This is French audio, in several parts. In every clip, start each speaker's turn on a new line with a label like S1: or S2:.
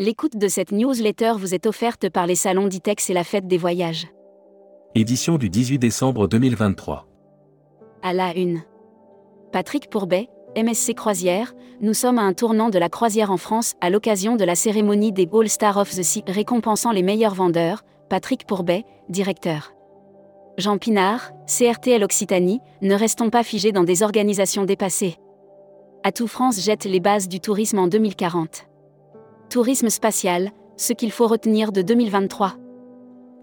S1: L'écoute de cette newsletter vous est offerte par les salons d'ITEX et la fête des voyages.
S2: Édition du 18 décembre 2023.
S1: À la une. Patrick Pourbet, MSC Croisière, nous sommes à un tournant de la croisière en France à l'occasion de la cérémonie des All Stars of the Sea récompensant les meilleurs vendeurs, Patrick Pourbet, directeur. Jean Pinard, CRTL Occitanie, ne restons pas figés dans des organisations dépassées. Atout France jette les bases du tourisme en 2040. Tourisme spatial, ce qu'il faut retenir de 2023.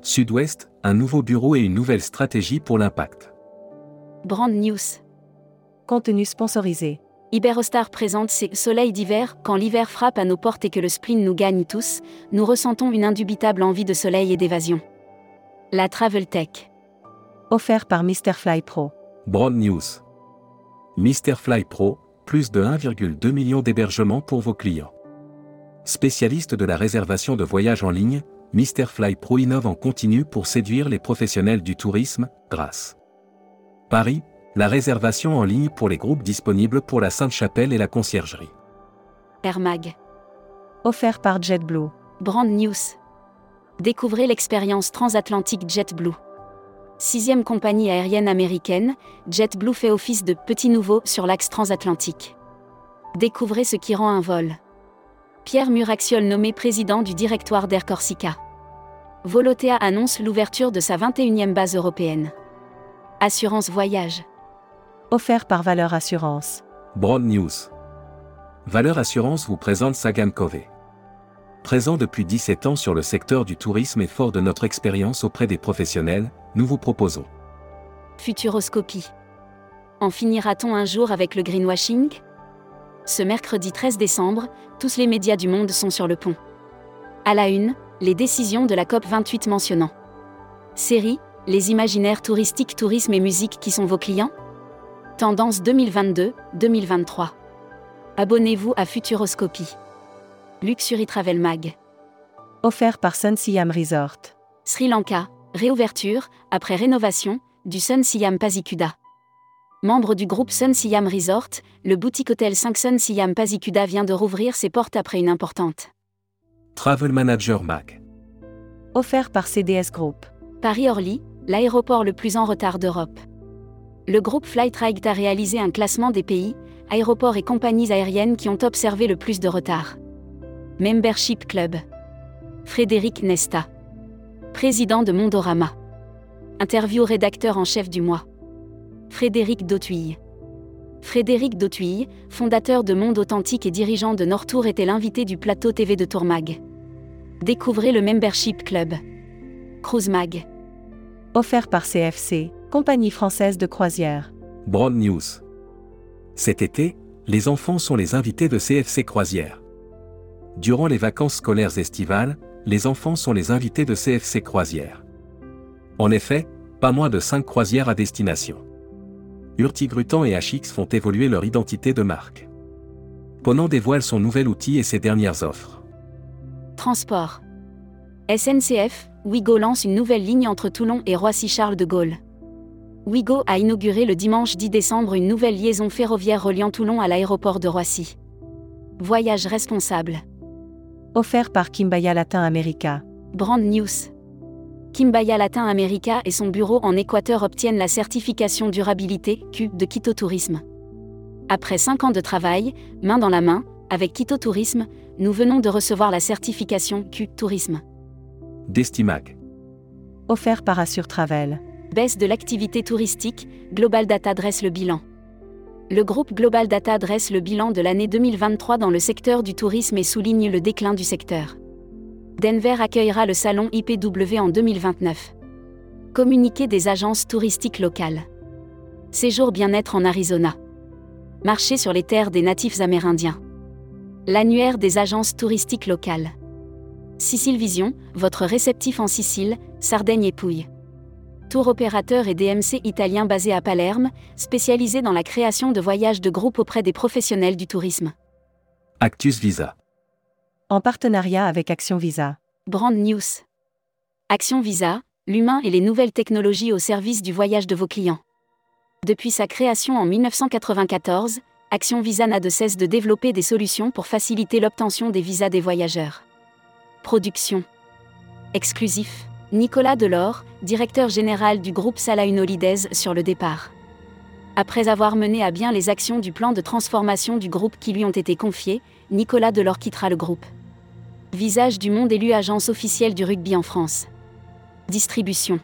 S2: Sud-Ouest, un nouveau bureau et une nouvelle stratégie pour l'impact.
S1: Brand News.
S3: Contenu sponsorisé.
S1: Iberostar présente ses soleils d'hiver. Quand l'hiver frappe à nos portes et que le spleen nous gagne tous, nous ressentons une indubitable envie de soleil et d'évasion. La Travel Tech.
S3: Offert par Mr. Fly Pro.
S2: Broad News. Mr. Fly Pro, plus de 1,2 million d'hébergements pour vos clients. Spécialiste de la réservation de voyages en ligne, Mr. Fly Pro innove en continu pour séduire les professionnels du tourisme, grâce. Paris, la réservation en ligne pour les groupes disponibles pour la Sainte-Chapelle et la conciergerie.
S1: Air Mag.
S3: Offert par JetBlue.
S1: Brand News. Découvrez l'expérience transatlantique JetBlue. Sixième compagnie aérienne américaine, JetBlue fait office de petit nouveau sur l'axe transatlantique. Découvrez ce qui rend un vol. Pierre Muraxiol nommé président du directoire d'Air Corsica. Volotea annonce l'ouverture de sa 21e base européenne. Assurance voyage.
S3: Offert par Valeur Assurance.
S2: Broad News. Valeur Assurance vous présente Sagan Covey. Présent depuis 17 ans sur le secteur du tourisme et fort de notre expérience auprès des professionnels, nous vous proposons
S1: Futuroscopie. En finira-t-on un jour avec le greenwashing? Ce mercredi 13 décembre, tous les médias du monde sont sur le pont. À la une, les décisions de la COP28 mentionnant. Série, les imaginaires touristiques, tourisme et musique qui sont vos clients? Tendance 2022-2023. Abonnez-vous à Futuroscopie. Luxury Travel Mag.
S3: Offert par Sun Siam Resort.
S1: Sri Lanka, réouverture, après rénovation, du Sun Siam Pasikuda. Membre du groupe Sun Siam Resort, le boutique hôtel 5 Sun Siam Pasikuda vient de rouvrir ses portes après une importante.
S2: Travel Manager Mag.
S3: Offert par CDS Group.
S1: Paris-Orly, l'aéroport le plus en retard d'Europe. Le groupe Flightride a réalisé un classement des pays, aéroports et compagnies aériennes qui ont observé le plus de retard. Membership Club. Frédéric Nesta. Président de Mondorama. Interview rédacteur en chef du mois. Frédéric Dautuille. Frédéric Dautuille, fondateur de Monde Authentique et dirigeant de Nortour, était l'invité du plateau TV de Tourmag. Découvrez le Membership Club. Cruise Mag.
S3: Offert par CFC, compagnie française de croisière.
S2: Broad News. Cet été, les enfants sont les invités de CFC Croisière. Durant les vacances scolaires estivales, les enfants sont les invités de CFC Croisière. En effet, pas moins de 5 croisières à destination. Hurtigruten et HX font évoluer leur identité de marque. Ponant dévoile son nouvel outil et ses dernières offres.
S1: Transport. SNCF, Ouigo lance une nouvelle ligne entre Toulon et Roissy-Charles de Gaulle. Ouigo a inauguré le dimanche 10 décembre une nouvelle liaison ferroviaire reliant Toulon à l'aéroport de Roissy. Voyage responsable.
S3: Offert par Kimbaya Latin America.
S1: Brand News. Kimbaya Latin America et son bureau en Équateur obtiennent la certification durabilité Q de Quito Tourisme. Après 5 ans de travail, main dans la main, avec Quito Tourisme, nous venons de recevoir la certification Q Tourisme.
S2: Destimag.
S3: Offert par Assure Travel.
S1: Baisse de l'activité touristique, Global Data dresse le bilan. Le groupe Global Data dresse le bilan de l'année 2023 dans le secteur du tourisme et souligne le déclin du secteur. Denver accueillera le salon IPW en 2029. Communiqué des agences touristiques locales. Séjour bien-être en Arizona. Marché sur les terres des natifs amérindiens. L'annuaire des agences touristiques locales. Sicile Vision, votre réceptif en Sicile, Sardaigne et Pouille. Tour opérateur et DMC italien basé à Palerme, spécialisé dans la création de voyages de groupe auprès des professionnels du tourisme.
S2: Actus Visa.
S3: En partenariat avec Action Visa.
S1: Brand News. Action Visa, l'humain et les nouvelles technologies au service du voyage de vos clients. Depuis sa création en 1994, Action Visa n'a de cesse de développer des solutions pour faciliter l'obtention des visas des voyageurs. Production. Exclusif. Nicolas Delors, directeur général du groupe Salaune Holidays sur le départ. Après avoir mené à bien les actions du plan de transformation du groupe qui lui ont été confiées, Nicolas Delors quittera le groupe. Visage du monde élu agence officielle du rugby en France. Distribution.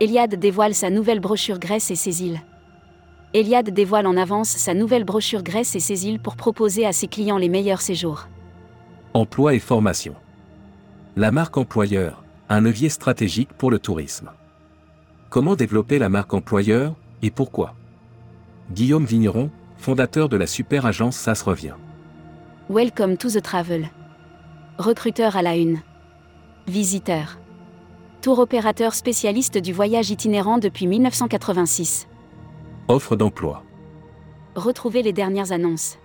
S1: Eliade dévoile sa nouvelle brochure Grèce et ses îles. Eliade dévoile en avance sa nouvelle brochure Grèce et ses îles pour proposer à ses clients les meilleurs séjours.
S2: Emploi et formation. La marque employeur, un levier stratégique pour le tourisme. Comment développer la marque employeur et pourquoi? Guillaume Vigneron, fondateur de la super agence SAS revient.
S1: Welcome to the travel. Recruteur à la une. Visiteur. Tour opérateur spécialiste du voyage itinérant depuis 1986.
S2: Offre d'emploi.
S1: Retrouvez les dernières annonces.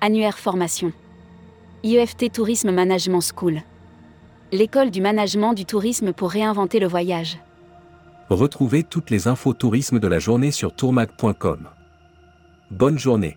S1: Annuaire formation. IEFT Tourisme Management School. L'école du management du tourisme pour réinventer le voyage.
S2: Retrouvez toutes les infos tourisme de la journée sur tourmag.com. Bonne journée.